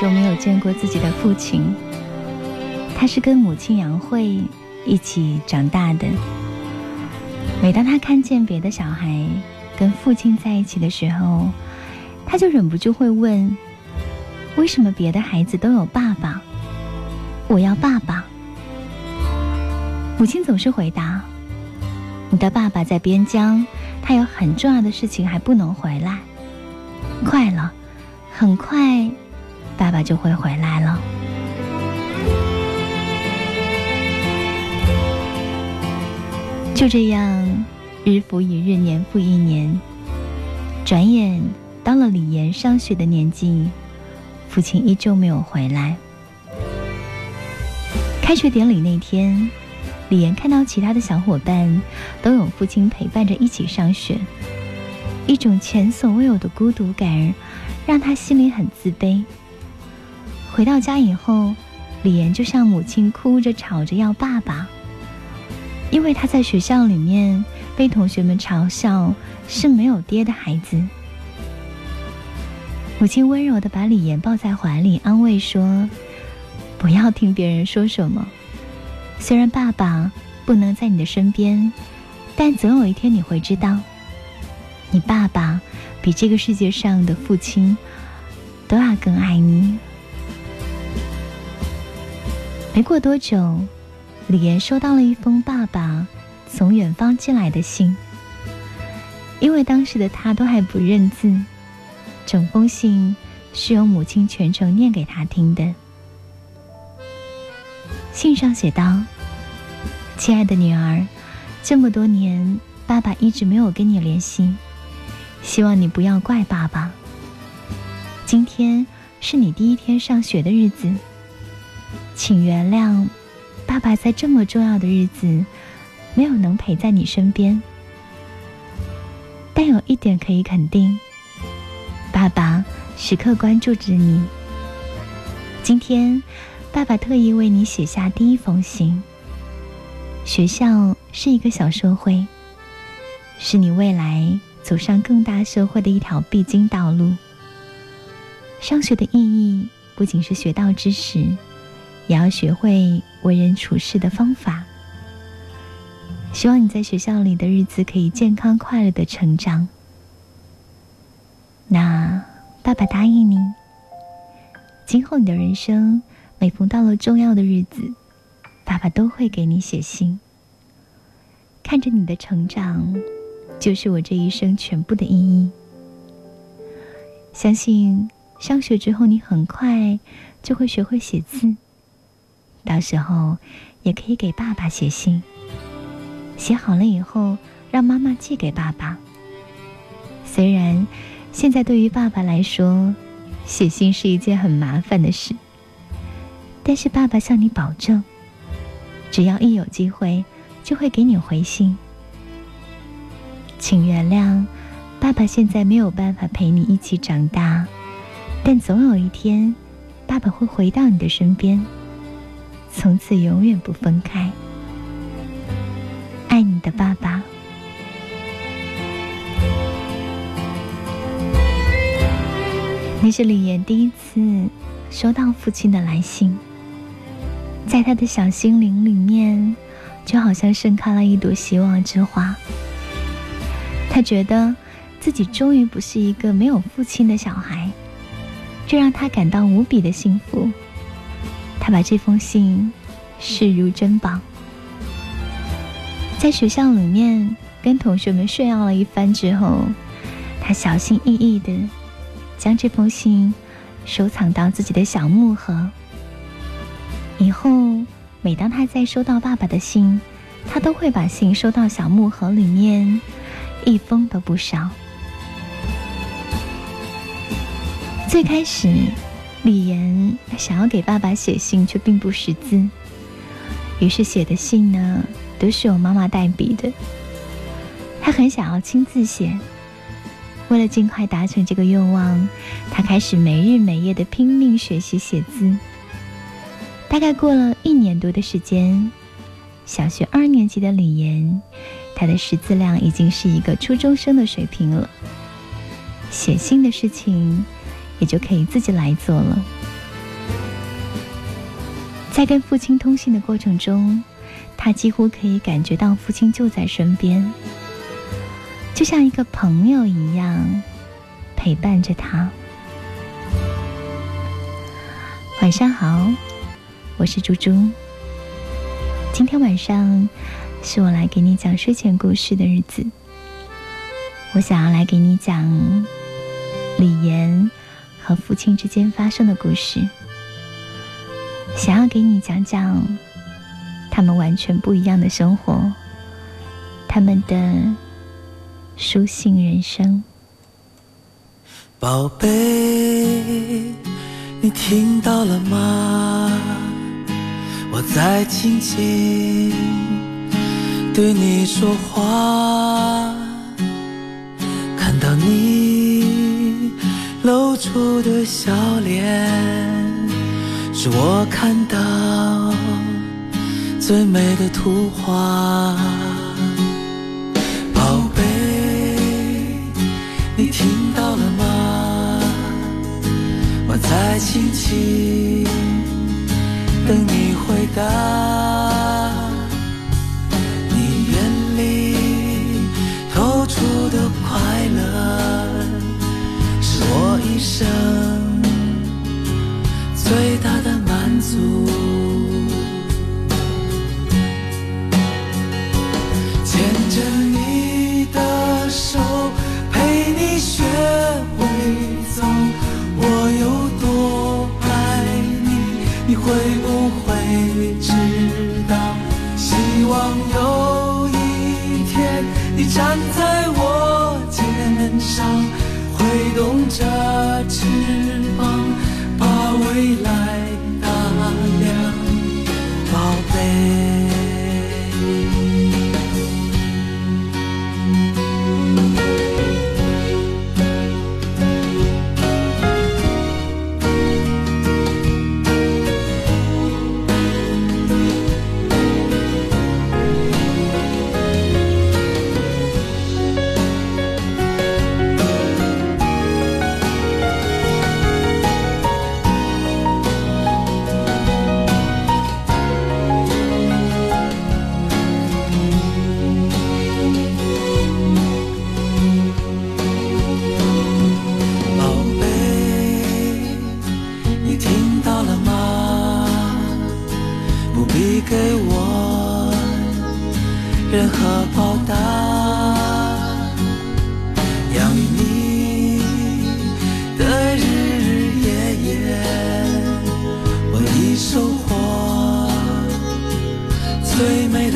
就没有见过自己的父亲，他是跟母亲杨慧一起长大的。每当他看见别的小孩跟父亲在一起的时候，他就忍不住会问：为什么别的孩子都有爸爸，我要爸爸？母亲总是回答：你的爸爸在边疆，他有很重要的事情还不能回来。快了。很快，爸爸就会回来了。就这样，日复一日，年复一年，转眼到了李岩上学的年纪，父亲依旧没有回来。开学典礼那天，李岩看到其他的小伙伴都有父亲陪伴着一起上学，一种前所未有的孤独感。让他心里很自卑。回到家以后，李岩就向母亲哭着吵着要爸爸，因为他在学校里面被同学们嘲笑是没有爹的孩子。母亲温柔的把李岩抱在怀里，安慰说：“不要听别人说什么，虽然爸爸不能在你的身边，但总有一天你会知道，你爸爸。”比这个世界上的父亲都要更爱你。没过多久，李岩收到了一封爸爸从远方寄来的信。因为当时的他都还不认字，整封信是由母亲全程念给他听的。信上写道：“亲爱的女儿，这么多年，爸爸一直没有跟你联系。”希望你不要怪爸爸。今天是你第一天上学的日子，请原谅爸爸在这么重要的日子没有能陪在你身边。但有一点可以肯定，爸爸时刻关注着你。今天，爸爸特意为你写下第一封信。学校是一个小社会，是你未来。走上更大社会的一条必经道路。上学的意义不仅是学到知识，也要学会为人处事的方法。希望你在学校里的日子可以健康快乐的成长。那爸爸答应你，今后你的人生每逢到了重要的日子，爸爸都会给你写信，看着你的成长。就是我这一生全部的意义。相信上学之后，你很快就会学会写字，到时候也可以给爸爸写信。写好了以后，让妈妈寄给爸爸。虽然现在对于爸爸来说，写信是一件很麻烦的事，但是爸爸向你保证，只要一有机会，就会给你回信。请原谅，爸爸现在没有办法陪你一起长大，但总有一天，爸爸会回到你的身边，从此永远不分开。爱你的爸爸。那是李岩第一次收到父亲的来信，在他的小心灵里面，就好像盛开了一朵希望之花。他觉得自己终于不是一个没有父亲的小孩，这让他感到无比的幸福。他把这封信视如珍宝，在学校里面跟同学们炫耀了一番之后，他小心翼翼的将这封信收藏到自己的小木盒。以后每当他再收到爸爸的信，他都会把信收到小木盒里面。一封都不少。最开始，李岩想要给爸爸写信，却并不识字，于是写的信呢，都是由妈妈代笔的。他很想要亲自写，为了尽快达成这个愿望，他开始没日没夜的拼命学习写字。大概过了一年多的时间，小学二年级的李岩。他的识字量已经是一个初中生的水平了，写信的事情也就可以自己来做了。在跟父亲通信的过程中，他几乎可以感觉到父亲就在身边，就像一个朋友一样陪伴着他。晚上好，我是猪猪。今天晚上是我来给你讲睡前故事的日子，我想要来给你讲李岩和父亲之间发生的故事。想要给你讲讲他们完全不一样的生活，他们的书信人生。宝贝，你听到了吗？我在轻轻对你说话，看到你露出的笑脸。是我看到最美的图画，宝贝，你听到了吗？我在轻轻等你回答，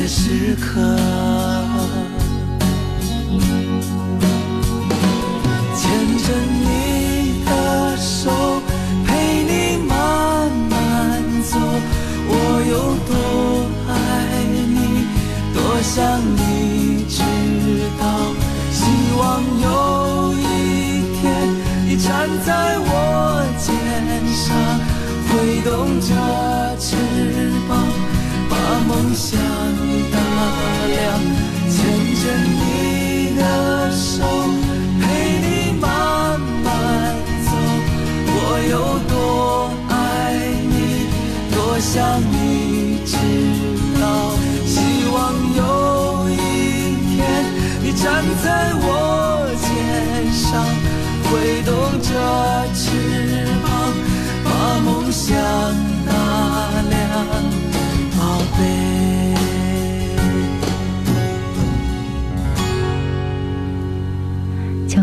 的时刻。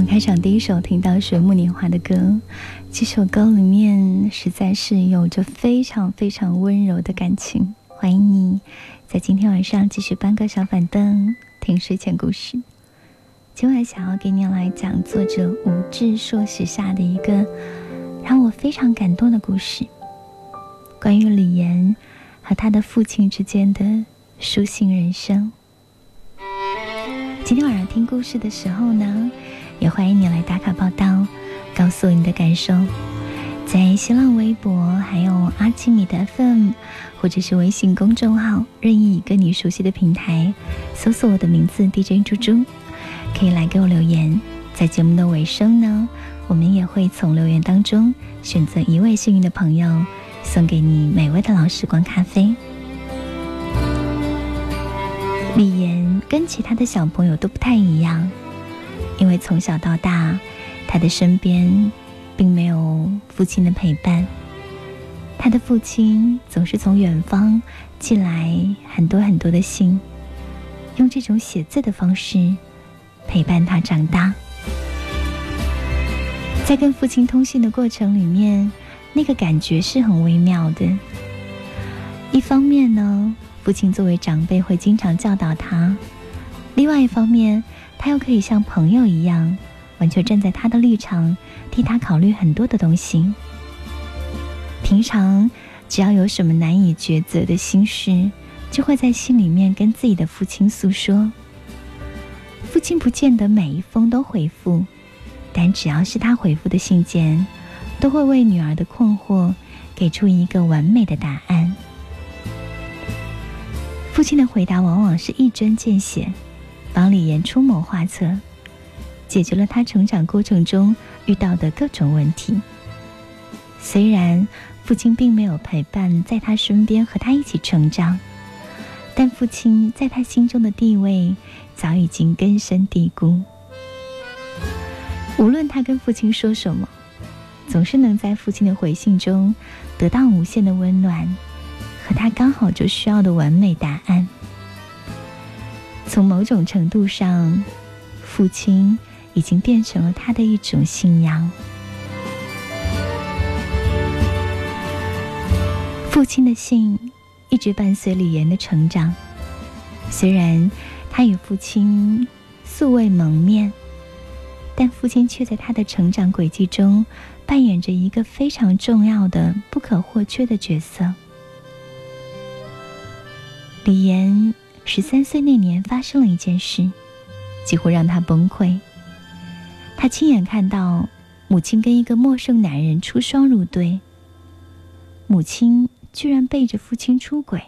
开场第一首听到《水木年华》的歌，这首歌里面实在是有着非常非常温柔的感情。欢迎你在今天晚上继续搬个小板凳听睡前故事。今晚想要给你来讲作者吴志硕写下的一个让我非常感动的故事，关于李岩和他的父亲之间的书信人生。今天晚上听故事的时候呢？也欢迎你来打卡报道，告诉我你的感受，在新浪微博、还有阿基米的 FM，或者是微信公众号任意一个你熟悉的平台，搜索我的名字 DJ 猪猪，可以来给我留言。在节目的尾声呢，我们也会从留言当中选择一位幸运的朋友，送给你美味的老时光咖啡。李岩跟其他的小朋友都不太一样，因为从小到大，他的身边并没有父亲的陪伴。他的父亲总是从远方寄来很多很多的信，用这种写字的方式陪伴他长大。在跟父亲通信的过程里面，那个感觉是很微妙的。一方面呢。父亲作为长辈会经常教导他，另外一方面，他又可以像朋友一样，完全站在他的立场，替他考虑很多的东西。平常只要有什么难以抉择的心事，就会在心里面跟自己的父亲诉说。父亲不见得每一封都回复，但只要是他回复的信件，都会为女儿的困惑给出一个完美的答案。父亲的回答往往是一针见血，帮李岩出谋划策，解决了他成长过程中遇到的各种问题。虽然父亲并没有陪伴在他身边和他一起成长，但父亲在他心中的地位早已经根深蒂固。无论他跟父亲说什么，总是能在父亲的回信中得到无限的温暖。和他刚好就需要的完美答案。从某种程度上，父亲已经变成了他的一种信仰。父亲的信一直伴随李岩的成长，虽然他与父亲素未谋面，但父亲却在他的成长轨迹中扮演着一个非常重要的、不可或缺的角色。李岩十三岁那年发生了一件事，几乎让他崩溃。他亲眼看到母亲跟一个陌生男人出双入对，母亲居然背着父亲出轨。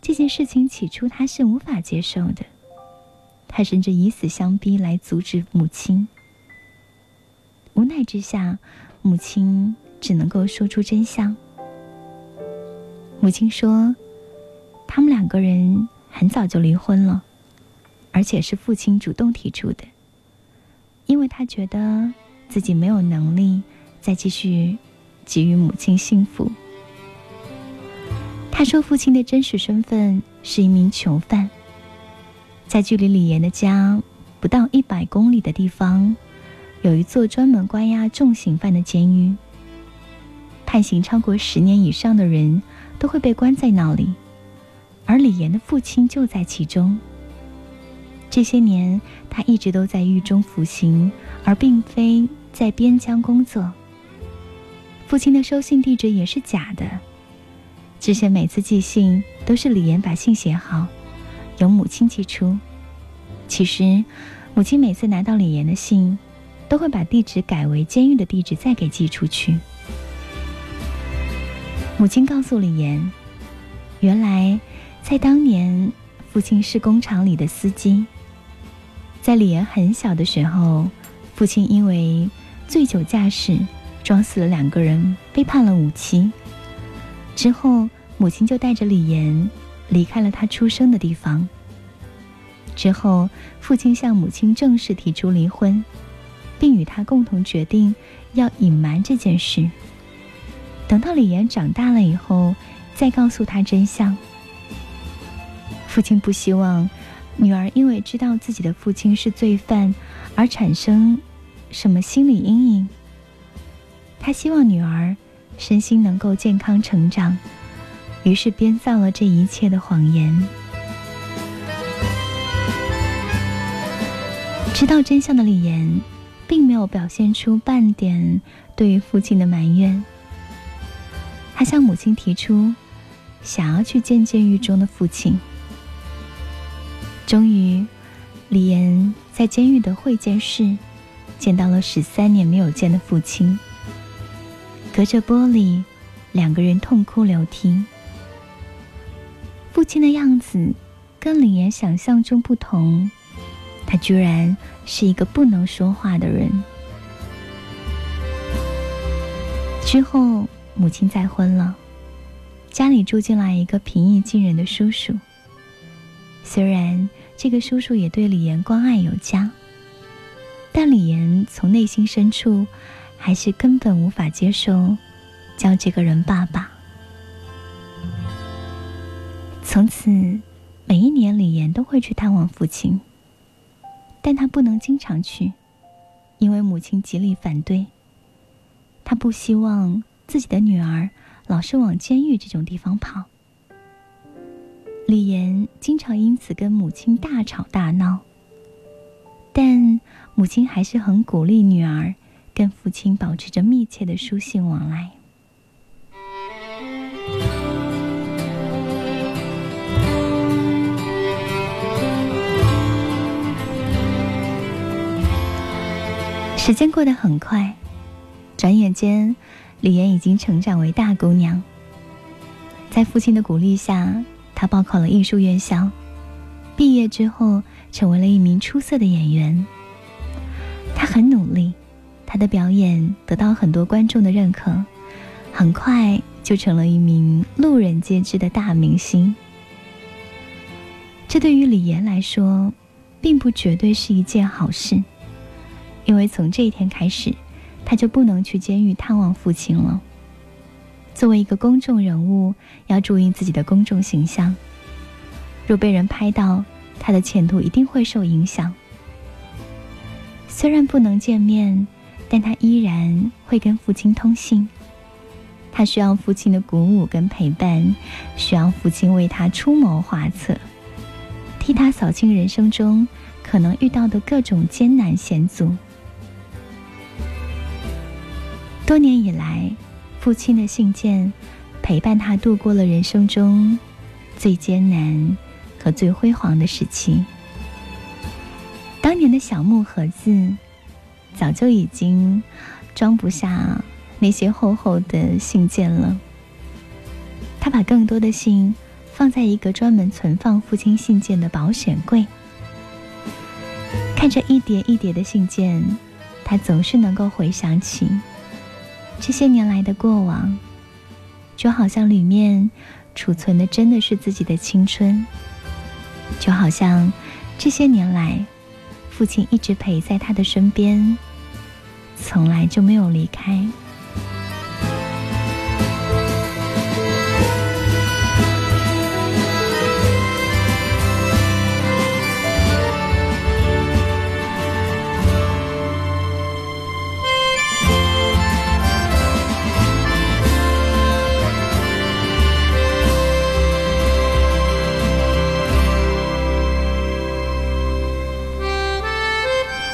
这件事情起初他是无法接受的，他甚至以死相逼来阻止母亲。无奈之下，母亲只能够说出真相。母亲说。他们两个人很早就离婚了，而且是父亲主动提出的，因为他觉得自己没有能力再继续给予母亲幸福。他说，父亲的真实身份是一名囚犯，在距离李岩的家不到一百公里的地方，有一座专门关押重刑犯的监狱，判刑超过十年以上的人都会被关在那里。而李岩的父亲就在其中。这些年，他一直都在狱中服刑，而并非在边疆工作。父亲的收信地址也是假的，之前每次寄信都是李岩把信写好，由母亲寄出。其实，母亲每次拿到李岩的信，都会把地址改为监狱的地址，再给寄出去。母亲告诉李岩，原来。在当年，父亲是工厂里的司机。在李岩很小的时候，父亲因为醉酒驾驶撞死了两个人，被判了无期。之后，母亲就带着李岩离开了他出生的地方。之后，父亲向母亲正式提出离婚，并与他共同决定要隐瞒这件事。等到李岩长大了以后，再告诉他真相。父亲不希望女儿因为知道自己的父亲是罪犯而产生什么心理阴影。他希望女儿身心能够健康成长，于是编造了这一切的谎言。知道真相的李岩，并没有表现出半点对于父亲的埋怨。他向母亲提出，想要去见监狱中的父亲。终于，李岩在监狱的会见室见到了十三年没有见的父亲。隔着玻璃，两个人痛哭流涕。父亲的样子跟李岩想象中不同，他居然是一个不能说话的人。之后，母亲再婚了，家里住进来一个平易近人的叔叔。虽然这个叔叔也对李岩关爱有加，但李岩从内心深处还是根本无法接受叫这个人爸爸。从此，每一年李岩都会去探望父亲，但他不能经常去，因为母亲极力反对。他不希望自己的女儿老是往监狱这种地方跑。李岩经常因此跟母亲大吵大闹，但母亲还是很鼓励女儿跟父亲保持着密切的书信往来。时间过得很快，转眼间，李岩已经成长为大姑娘。在父亲的鼓励下，她报考了艺术院校，毕业之后成为了一名出色的演员。她很努力，她的表演得到很多观众的认可，很快就成了一名路人皆知的大明星。这对于李岩来说，并不绝对是一件好事。因为从这一天开始，他就不能去监狱探望父亲了。作为一个公众人物，要注意自己的公众形象。若被人拍到，他的前途一定会受影响。虽然不能见面，但他依然会跟父亲通信。他需要父亲的鼓舞跟陪伴，需要父亲为他出谋划策，替他扫清人生中可能遇到的各种艰难险阻。多年以来，父亲的信件陪伴他度过了人生中最艰难和最辉煌的时期。当年的小木盒子早就已经装不下那些厚厚的信件了。他把更多的信放在一个专门存放父亲信件的保险柜，看着一叠一叠的信件，他总是能够回想起。这些年来的过往，就好像里面储存的真的是自己的青春，就好像这些年来，父亲一直陪在他的身边，从来就没有离开。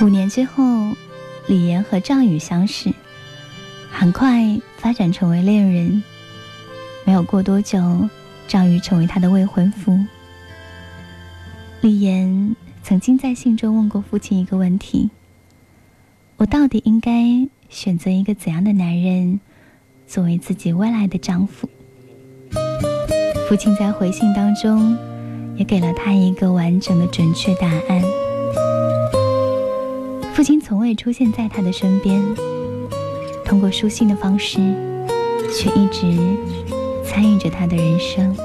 五年之后，李岩和赵宇相识，很快发展成为恋人。没有过多久，赵宇成为他的未婚夫。李岩曾经在信中问过父亲一个问题：“我到底应该选择一个怎样的男人作为自己未来的丈夫？”父亲在回信当中也给了他一个完整的、准确答案。父亲从未出现在他的身边，通过书信的方式，却一直参与着他的人生。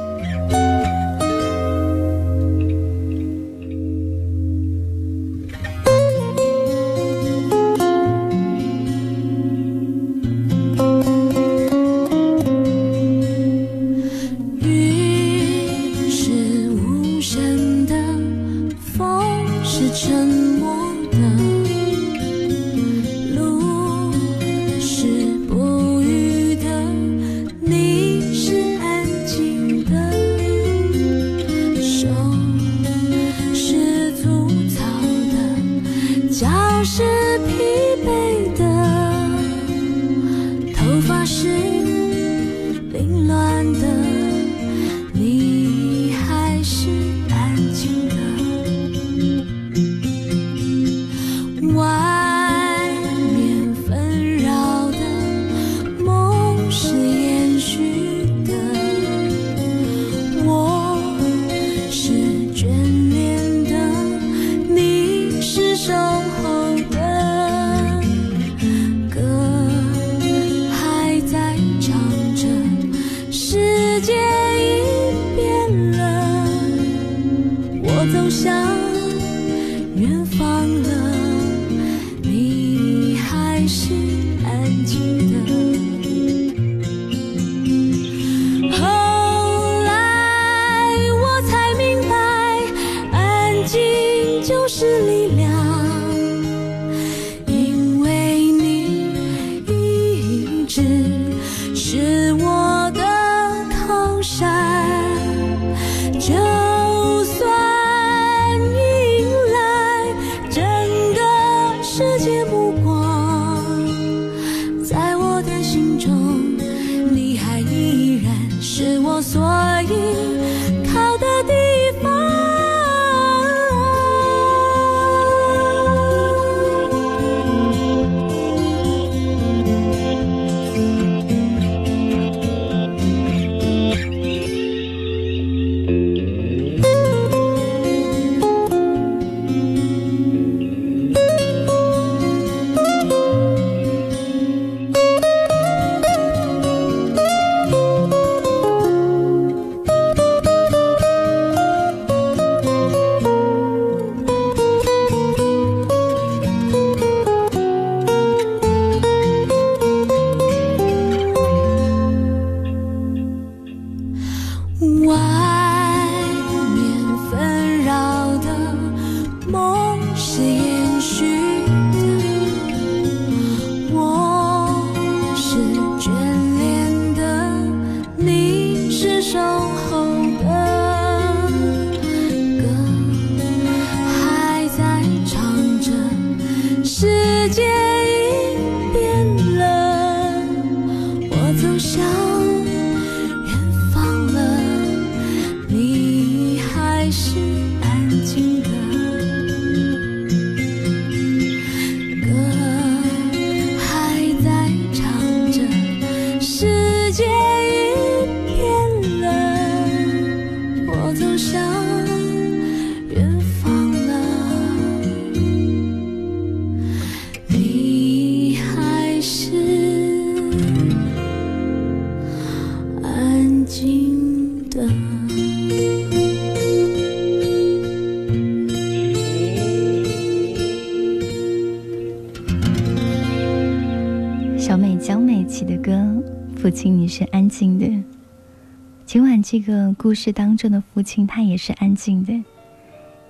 这个故事当中的父亲，他也是安静的。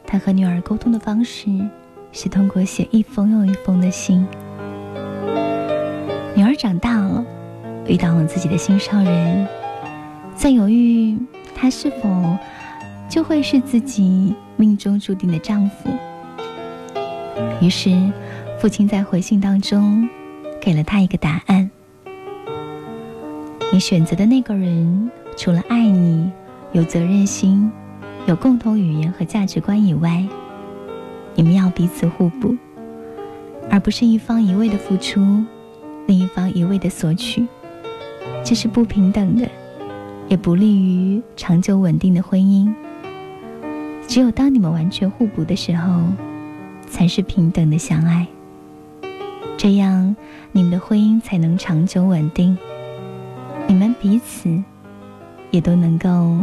他和女儿沟通的方式是通过写一封又一封的信。女儿长大了，遇到了自己的心上人，在犹豫他是否就会是自己命中注定的丈夫。于是，父亲在回信当中给了他一个答案。你选择的那个人，除了爱你、有责任心、有共同语言和价值观以外，你们要彼此互补，而不是一方一味的付出，另一方一味的索取，这是不平等的，也不利于长久稳定的婚姻。只有当你们完全互补的时候，才是平等的相爱，这样你们的婚姻才能长久稳定。你们彼此也都能够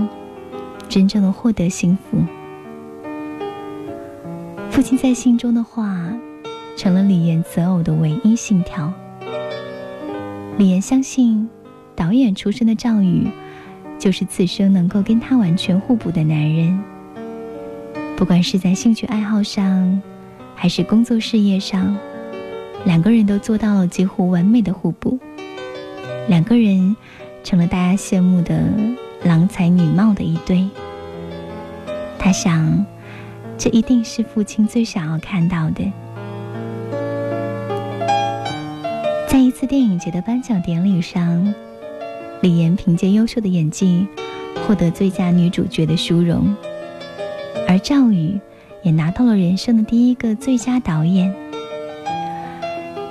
真正的获得幸福。父亲在信中的话，成了李岩择偶的唯一信条。李岩相信，导演出身的赵宇就是此生能够跟他完全互补的男人。不管是在兴趣爱好上，还是工作事业上，两个人都做到了几乎完美的互补。两个人成了大家羡慕的郎才女貌的一对。他想，这一定是父亲最想要看到的。在一次电影节的颁奖典礼上，李岩凭借优秀的演技获得最佳女主角的殊荣，而赵宇也拿到了人生的第一个最佳导演。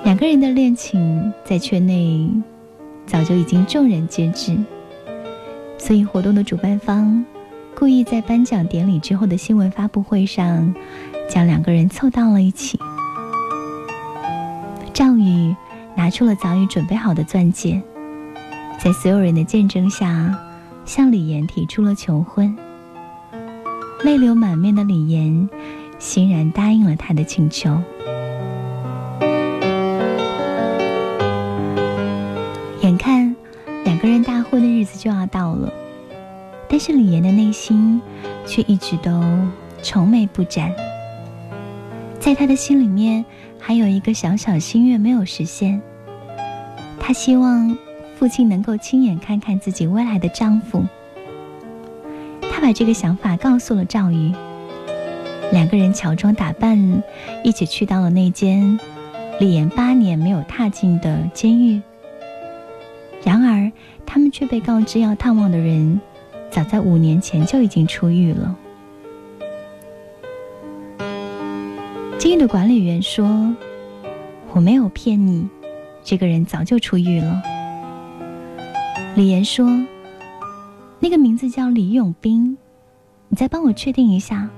两个人的恋情在圈内。早就已经众人皆知，所以活动的主办方故意在颁奖典礼之后的新闻发布会上，将两个人凑到了一起。赵宇拿出了早已准备好的钻戒，在所有人的见证下，向李岩提出了求婚。泪流满面的李岩欣然答应了他的请求。就要到了，但是李岩的内心却一直都愁眉不展。在她的心里面还有一个小小心愿没有实现。她希望父亲能够亲眼看看自己未来的丈夫。她把这个想法告诉了赵宇。两个人乔装打扮，一起去到了那间李岩八年没有踏进的监狱。然而，他们却被告知要探望的人，早在五年前就已经出狱了。监狱的管理员说：“我没有骗你，这个人早就出狱了。”李岩说：“那个名字叫李永斌，你再帮我确定一下。”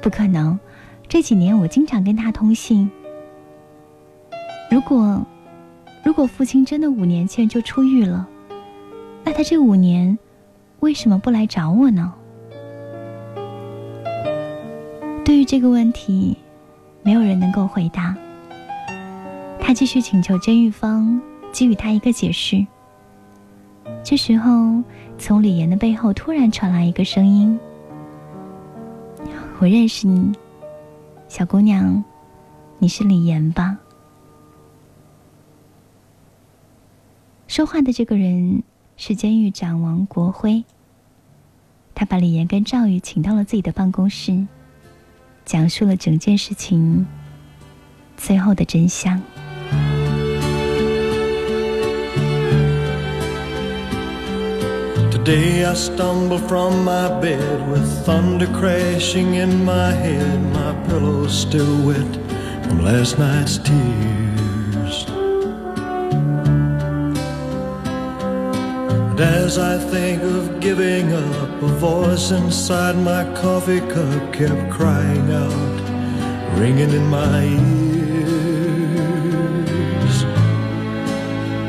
不可能，这几年我经常跟他通信。如果，如果父亲真的五年前就出狱了，那他这五年为什么不来找我呢？对于这个问题，没有人能够回答。他继续请求监狱方给予他一个解释。这时候，从李岩的背后突然传来一个声音。我认识你，小姑娘，你是李岩吧？说话的这个人是监狱长王国辉。他把李岩跟赵宇请到了自己的办公室，讲述了整件事情最后的真相。Today I stumble from my bed with thunder crashing in my head. My pillow's still wet from last night's tears. As I think of giving up, a voice inside my coffee cup kept crying out, ringing in my ears.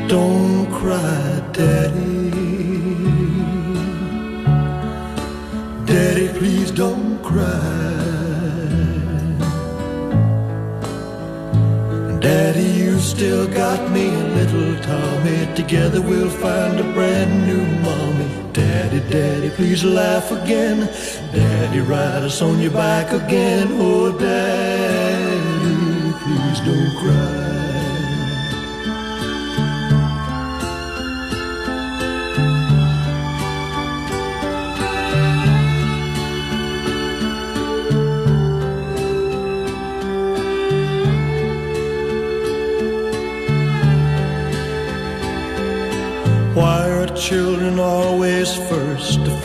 Don't cry, Daddy. Daddy, please don't cry. Daddy, you still got me and little Tommy. Together we'll find a brand new mommy. Daddy, Daddy, please laugh again. Daddy, ride us on your back again. Oh, Daddy, please don't cry.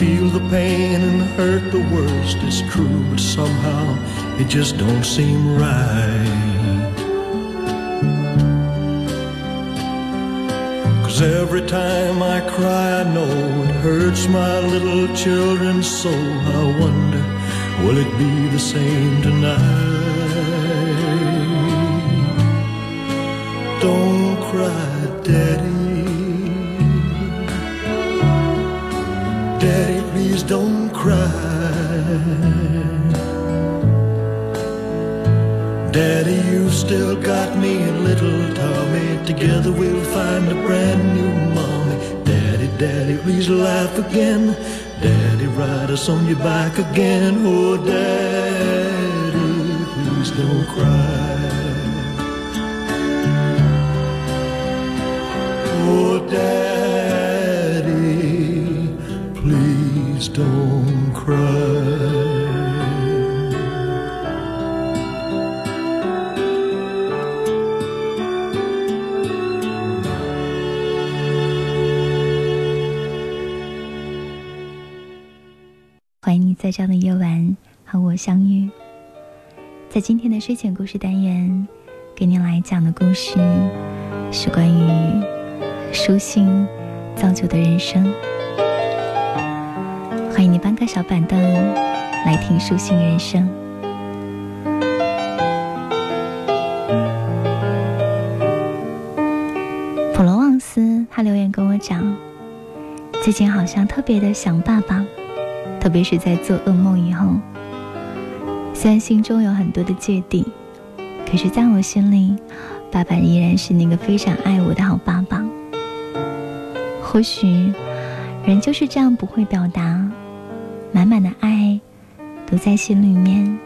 Feel the pain and hurt the worst? It's true, but somehow it just don't seem right. Cause every time I cry, I know it hurts my little children so. I wonder, will it be the same tonight? Daddy, you've still got me and little Tommy. Together we'll find a brand new mommy. Daddy, Daddy, please laugh again. Daddy, ride us on your back again. Oh, Daddy, please don't cry. Oh, Daddy, 在今天的睡前故事单元，给您来讲的故事是关于书信造就的人生。欢迎你搬个小板凳来听书信人生。普罗旺斯他留言跟我讲，最近好像特别的想爸爸。特别是在做噩梦以后，虽然心中有很多的芥蒂可是在我心里爸爸依然是那个非常爱我的好爸爸。或许人就是这样不会表达满满的爱都在心里面。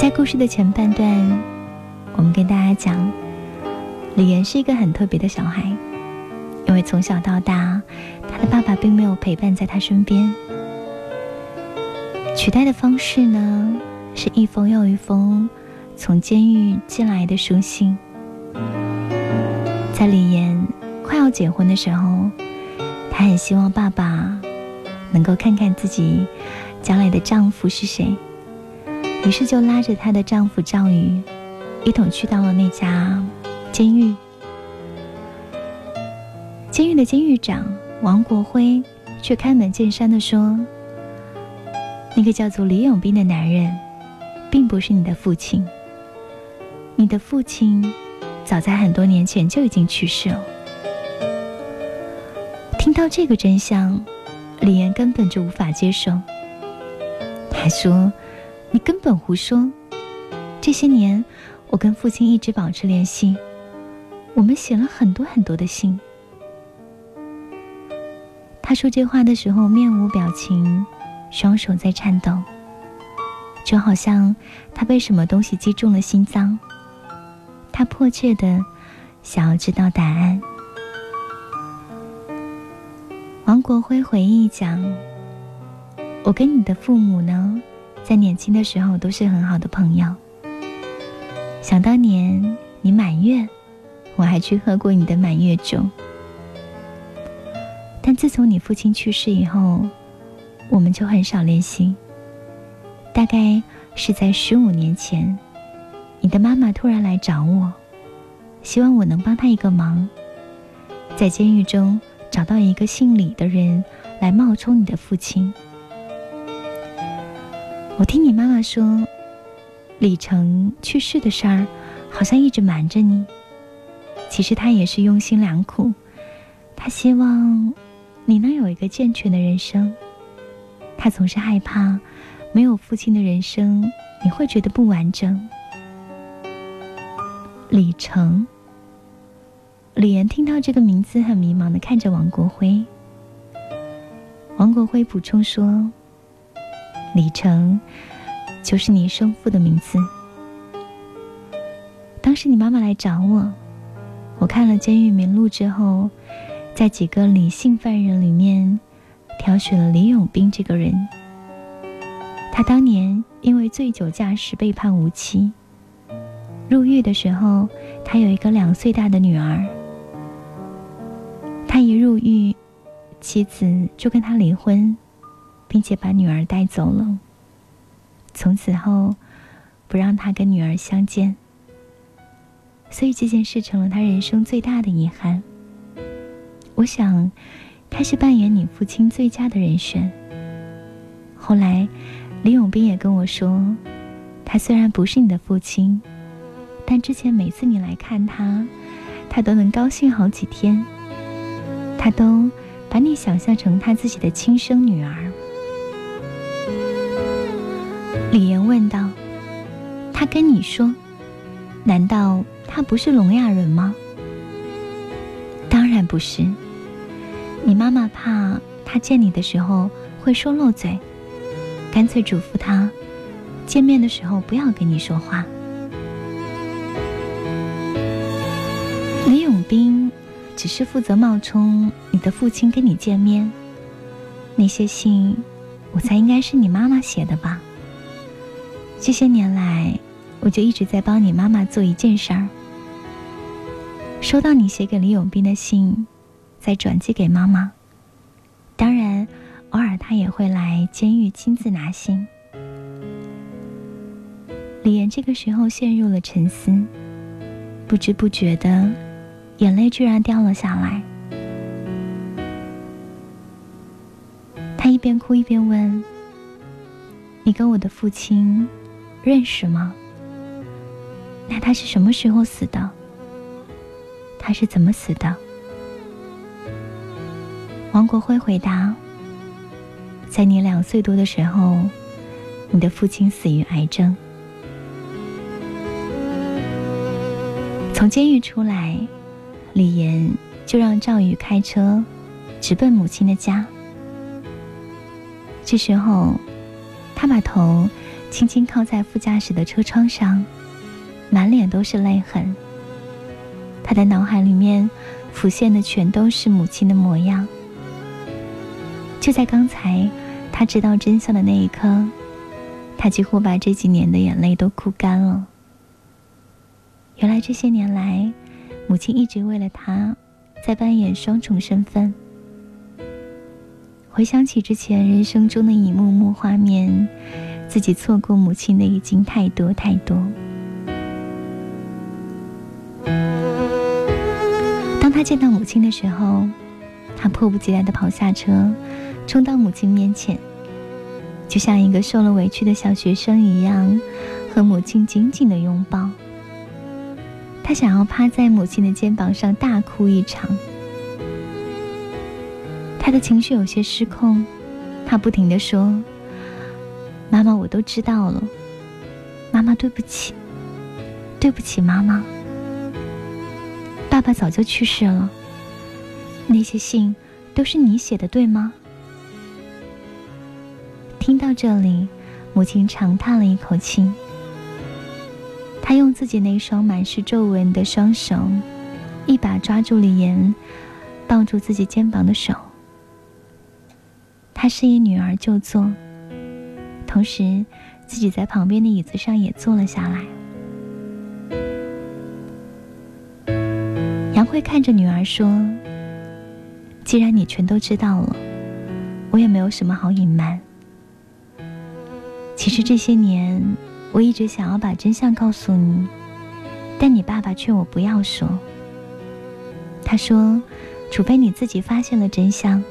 在故事的前半段我们跟大家讲李岩是一个很特别的小孩。因为从小到大，他的爸爸并没有陪伴在他身边。取代的方式呢，是一封又一封从监狱寄来的书信。在李岩快要结婚的时候，她很希望爸爸能够看看自己将来的丈夫是谁，于是就拉着她的丈夫赵宇，一同去到了那家监狱。监狱的监狱长王国辉却开门见山的说。那个叫做李永斌的男人，并不是你的父亲。你的父亲早在很多年前就已经去世了。听到这个真相，李岩根本就无法接受。他说：“你根本胡说！这些年，我跟父亲一直保持联系，我们写了很多很多的信。”他说这话的时候面无表情。双手在颤抖，就好像他被什么东西击中了心脏。他迫切的想要知道答案。王国辉回忆讲：“我跟你的父母呢，在年轻的时候都是很好的朋友。想当年你满月，我还去喝过你的满月酒。但自从你父亲去世以后。”我们就很少联系。大概是在十五年前，你的妈妈突然来找我，希望我能帮她一个忙，在监狱中找到一个姓李的人来冒充你的父亲。我听你妈妈说，李成去世的事儿，好像一直瞒着你。其实他也是用心良苦，他希望你能有一个健全的人生。他总是害怕，没有父亲的人生，你会觉得不完整。李成，李岩听到这个名字，很迷茫的看着王国辉。王国辉补充说：“李成，就是你生父的名字。当时你妈妈来找我，我看了监狱名录之后，在几个李姓犯人里面。”挑选了李永斌这个人。他当年因为醉酒驾驶被判无期。入狱的时候，他有一个两岁大的女儿。他一入狱，妻子就跟他离婚，并且把女儿带走了。从此后，不让他跟女儿相见。所以这件事成了他人生最大的遗憾。我想。他是扮演你父亲最佳的人选。后来，李永斌也跟我说，他虽然不是你的父亲，但之前每次你来看他，他都能高兴好几天。他都把你想象成他自己的亲生女儿。李岩问道：“他跟你说，难道他不是聋哑人吗？”当然不是。你妈妈怕他见你的时候会说漏嘴，干脆嘱咐他，见面的时候不要跟你说话。李永斌只是负责冒充你的父亲跟你见面，那些信，我猜应该是你妈妈写的吧。这些年来，我就一直在帮你妈妈做一件事儿，收到你写给李永斌的信。再转寄给妈妈。当然，偶尔他也会来监狱亲自拿信。李岩这个时候陷入了沉思，不知不觉的，眼泪居然掉了下来。他一边哭一边问：“你跟我的父亲认识吗？那他是什么时候死的？他是怎么死的？”王国辉回答：“在你两岁多的时候，你的父亲死于癌症。从监狱出来，李岩就让赵宇开车直奔母亲的家。这时候，他把头轻轻靠在副驾驶的车窗上，满脸都是泪痕。他的脑海里面浮现的全都是母亲的模样。就在刚才，他知道真相的那一刻，他几乎把这几年的眼泪都哭干了。原来这些年来，母亲一直为了他，在扮演双重身份。回想起之前人生中的一幕幕画面，自己错过母亲的已经太多太多。当他见到母亲的时候，他迫不及待地跑下车，冲到母亲面前，就像一个受了委屈的小学生一样，和母亲紧紧地拥抱。他想要趴在母亲的肩膀上大哭一场。他的情绪有些失控，他不停的说：“妈妈，我都知道了。妈妈，对不起，对不起，妈妈。爸爸早就去世了。那些信都是你写的，对吗？”到这里，母亲长叹了一口气。她用自己那双满是皱纹的双手，一把抓住李岩抱住自己肩膀的手。他示意女儿就坐，同时自己在旁边的椅子上也坐了下来。杨慧看着女儿说：“既然你全都知道了，我也没有什么好隐瞒。其实这些年，我一直想要把真相告诉你，但你爸爸劝我不要说。他说，除非你自己发现了真相。”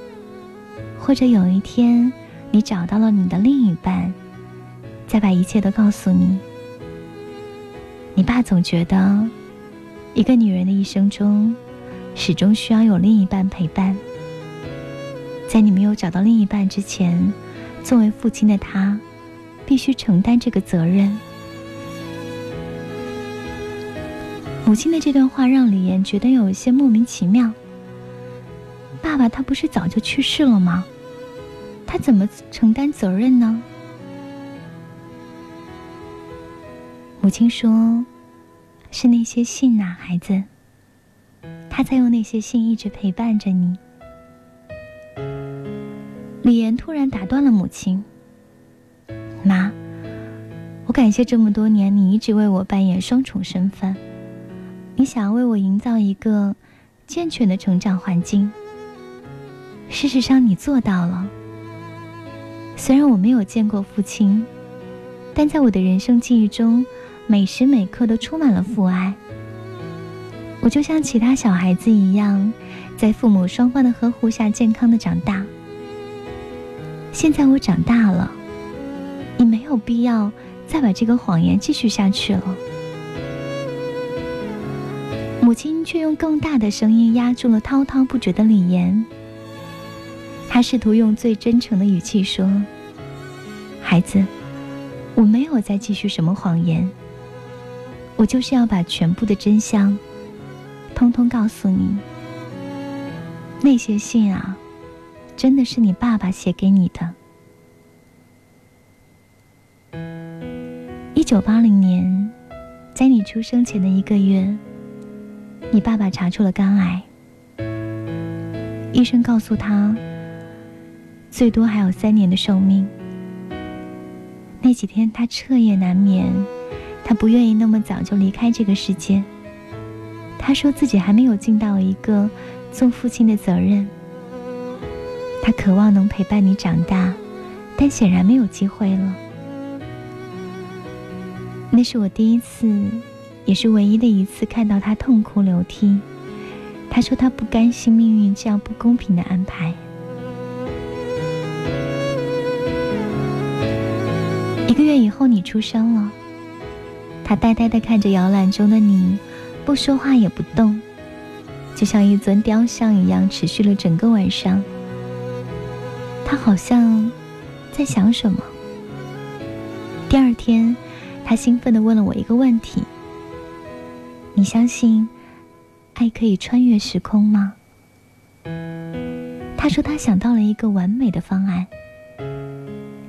或者有一天，你找到了你的另一半，再把一切都告诉你。你爸总觉得，一个女人的一生中，始终需要有另一半陪伴。在你没有找到另一半之前，作为父亲的他，必须承担这个责任。母亲的这段话让李岩觉得有一些莫名其妙。爸爸他不是早就去世了吗？他怎么承担责任呢？母亲说：“是那些信呐，孩子。他在用那些信一直陪伴着你。”李岩突然打断了母亲：“妈，我感谢这么多年你一直为我扮演双重身份，你想要为我营造一个健全的成长环境。”事实上，你做到了。虽然我没有见过父亲，但在我的人生记忆中，每时每刻都充满了父爱。我就像其他小孩子一样，在父母双方的呵护下健康的长大。现在我长大了，你没有必要再把这个谎言继续下去了。母亲却用更大的声音压住了滔滔不绝的李岩。他试图用最真诚的语气说：“孩子，我没有再继续什么谎言。我就是要把全部的真相，通通告诉你。那些信啊，真的是你爸爸写给你的。九八零年，在你出生前的一个月，你爸爸查出了肝癌。医生告诉他。”最多还有三年的寿命。那几天他彻夜难眠，他不愿意那么早就离开这个世界。他说自己还没有尽到一个做父亲的责任。他渴望能陪伴你长大，但显然没有机会了。那是我第一次，也是唯一的一次看到他痛哭流涕。他说他不甘心命运这样不公平的安排。一个月以后，你出生了。他呆呆地看着摇篮中的你，不说话也不动，就像一尊雕像一样，持续了整个晚上。他好像在想什么。第二天，他兴奋地问了我一个问题：“你相信爱可以穿越时空吗？”他说他想到了一个完美的方案，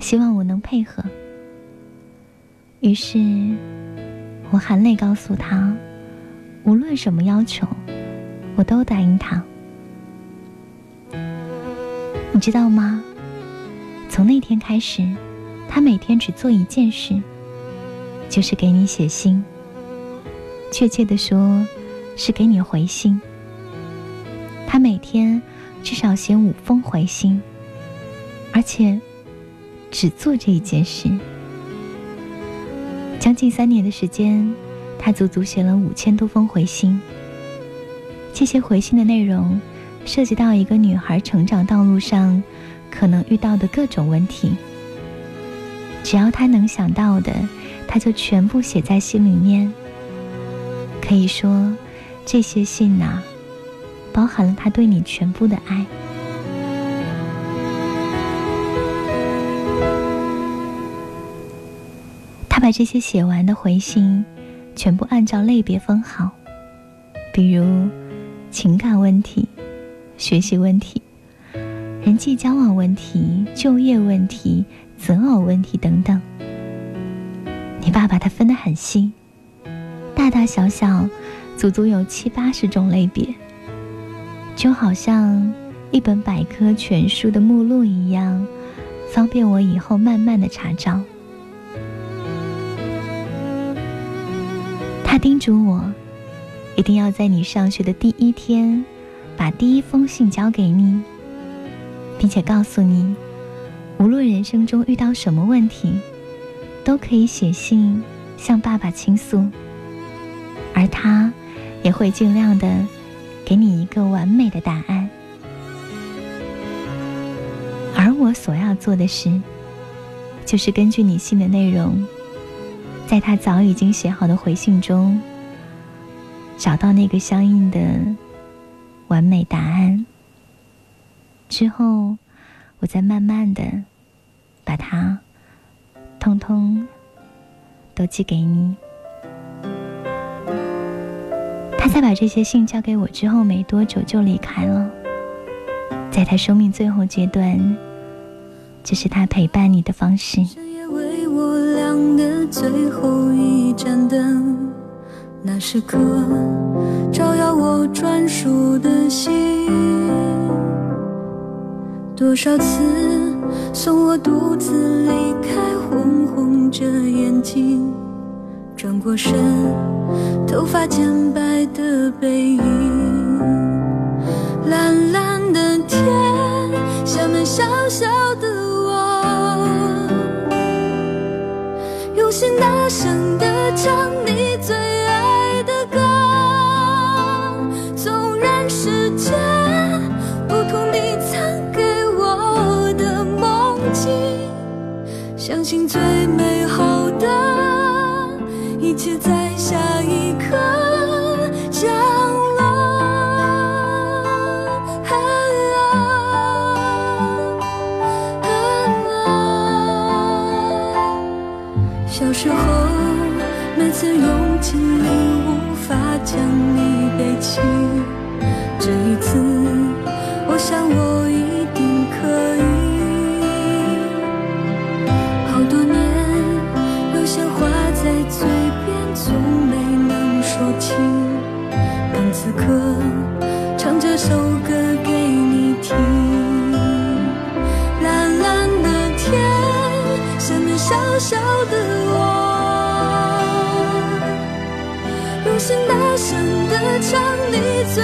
希望我能配合。于是，我含泪告诉他，无论什么要求，我都答应他。你知道吗？从那天开始，他每天只做一件事，就是给你写信。确切的说，是给你回信。他每天至少写五封回信，而且只做这一件事。将近三年的时间，他足足写了五千多封回信。这些回信的内容涉及到一个女孩成长道路上可能遇到的各种问题，只要他能想到的，他就全部写在信里面。可以说，这些信呐，包含了他对你全部的爱。他把这些写完的回信，全部按照类别分好，比如情感问题、学习问题、人际交往问题、就业问题、择偶问题等等。你爸把它分得很细。大大小小，足足有七八十种类别，就好像一本百科全书的目录一样，方便我以后慢慢的查找。他叮嘱我，一定要在你上学的第一天，把第一封信交给你，并且告诉你，无论人生中遇到什么问题，都可以写信向爸爸倾诉。而他也会尽量的给你一个完美的答案，而我所要做的事，就是根据你信的内容，在他早已经写好的回信中，找到那个相应的完美答案，之后，我再慢慢的把它通通都寄给你。他在把这些信交给我之后没多久就离开了。在他生命最后阶段，这是他陪伴你的方式。最后一盏灯，那时刻照耀我专属的心。多少次送我独自离开，红红着眼睛。转过身，头发渐白的背影，蓝蓝的天，下面小小的我，用心大声的唱你最美好的。一切在刻唱这首歌给你听。蓝蓝的天，下面小小的我，用心大声的唱你最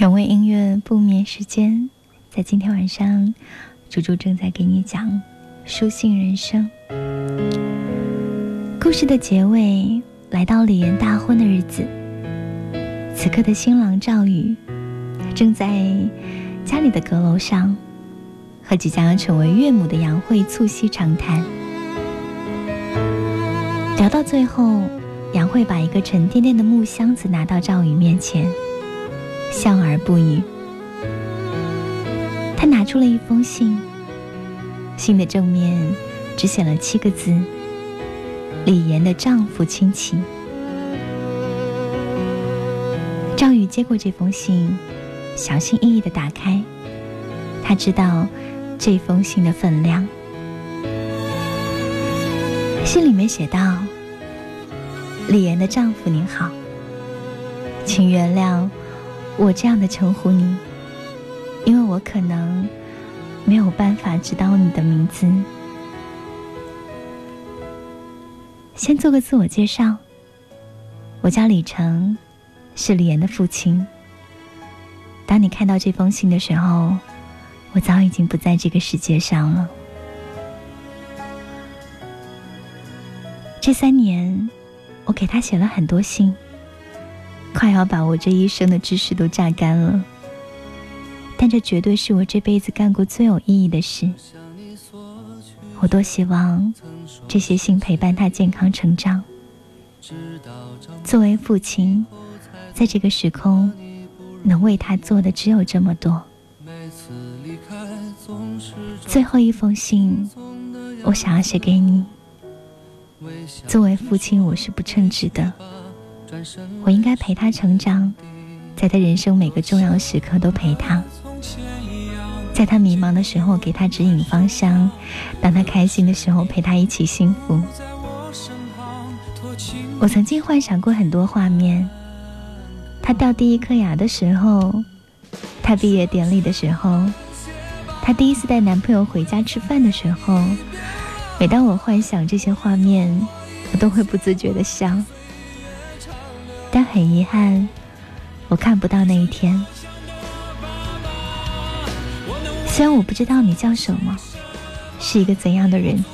原味音乐不眠时间，在今天晚上，猪猪正在给你讲书信人生。故事的结尾来到李岩大婚的日子，此刻的新郎赵宇正在家里的阁楼上和即将要成为岳母的杨慧促膝长谈。聊到最后，杨慧把一个沉甸甸的木箱子拿到赵宇面前。笑而不语。他拿出了一封信，信的正面只写了七个字：“李岩的丈夫亲戚。”赵宇接过这封信，小心翼翼的打开。他知道这封信的分量。信里面写道：“李岩的丈夫您好，请原谅。”我这样的称呼你，因为我可能没有办法知道你的名字。先做个自我介绍，我叫李成，是李岩的父亲。当你看到这封信的时候，我早已经不在这个世界上了。这三年，我给他写了很多信。快要把我这一生的知识都榨干了，但这绝对是我这辈子干过最有意义的事。我多希望这些信陪伴他健康成长。作为父亲，在这个时空，能为他做的只有这么多。最后一封信，我想要写给你。作为父亲，我是不称职的。我应该陪他成长，在他人生每个重要时刻都陪他，在他迷茫的时候给他指引方向，当他开心的时候陪他一起幸福。我曾经幻想过很多画面：他掉第一颗牙的时候，他毕业典礼的时候，他第一次带男朋友回家吃饭的时候。每当我幻想这些画面，我都会不自觉的笑。但很遗憾，我看不到那一天。虽然我不知道你叫什么，是一个怎样的人，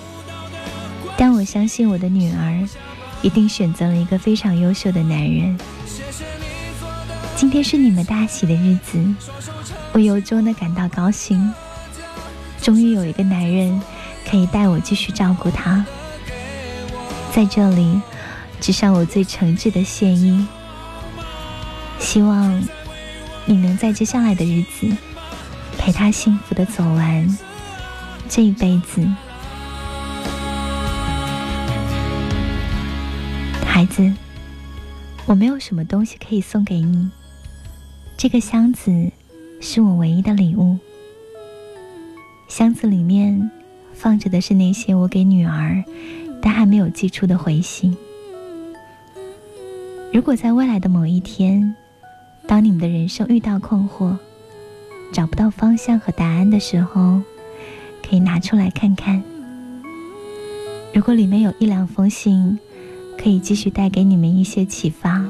但我相信我的女儿一定选择了一个非常优秀的男人。今天是你们大喜的日子，我由衷的感到高兴。终于有一个男人可以带我继续照顾她。在这里。致上我最诚挚的谢意，希望你能在接下来的日子陪他幸福的走完这一辈子。孩子，我没有什么东西可以送给你，这个箱子是我唯一的礼物。箱子里面放着的是那些我给女儿但还没有寄出的回信。如果在未来的某一天，当你们的人生遇到困惑，找不到方向和答案的时候，可以拿出来看看。如果里面有一两封信，可以继续带给你们一些启发，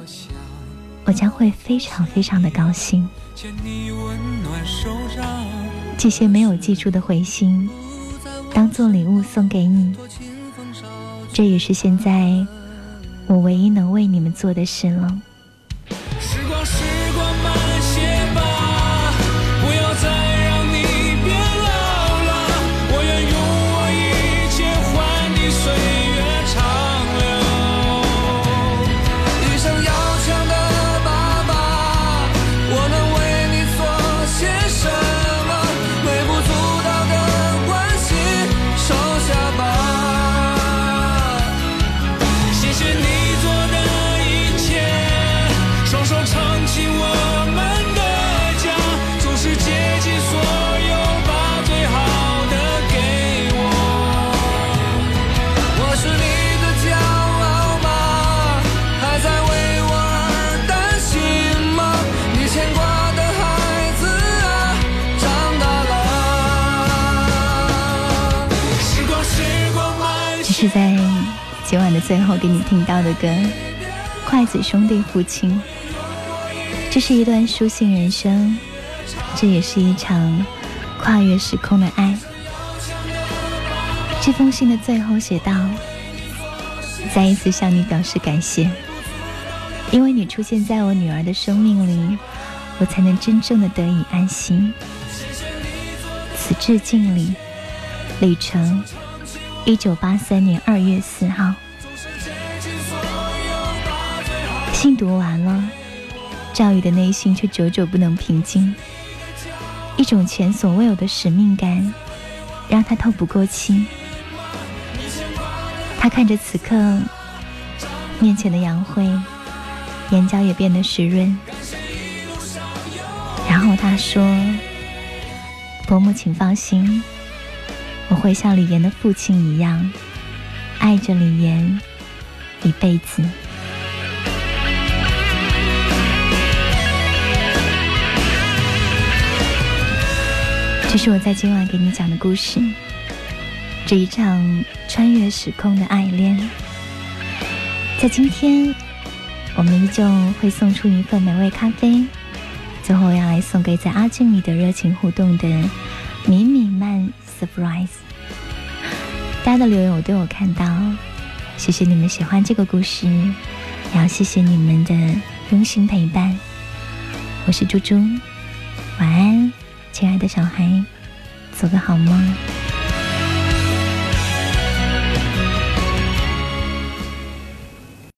我将会非常非常的高兴。这些没有寄出的回信，当做礼物送给你，这也是现在。我唯一能为你们做的事了。最后给你听到的歌，《筷子兄弟父亲》。这是一段书信人生，这也是一场跨越时空的爱。这封信的最后写道：“再一次向你表示感谢，因为你出现在我女儿的生命里，我才能真正的得以安心。此致敬礼，李成，一九八三年二月四号。信读完了。”赵宇的内心却久久不能平静，一种前所未有的使命感让他透不过气。他看着此刻面前的杨辉，眼角也变得湿润。然后他说：“伯母，请放心，我会像李岩的父亲一样，爱着李岩一辈子。”这是我在今晚给你讲的故事，这一场穿越时空的爱恋。在今天，我们依旧会送出一份美味咖啡，最后要来送给在阿俊里的热情互动的米米曼 surprise。大家的留言我都有看到，谢谢你们喜欢这个故事，也要谢谢你们的用心陪伴。我是猪猪，晚安。亲爱的小孩，做个好梦。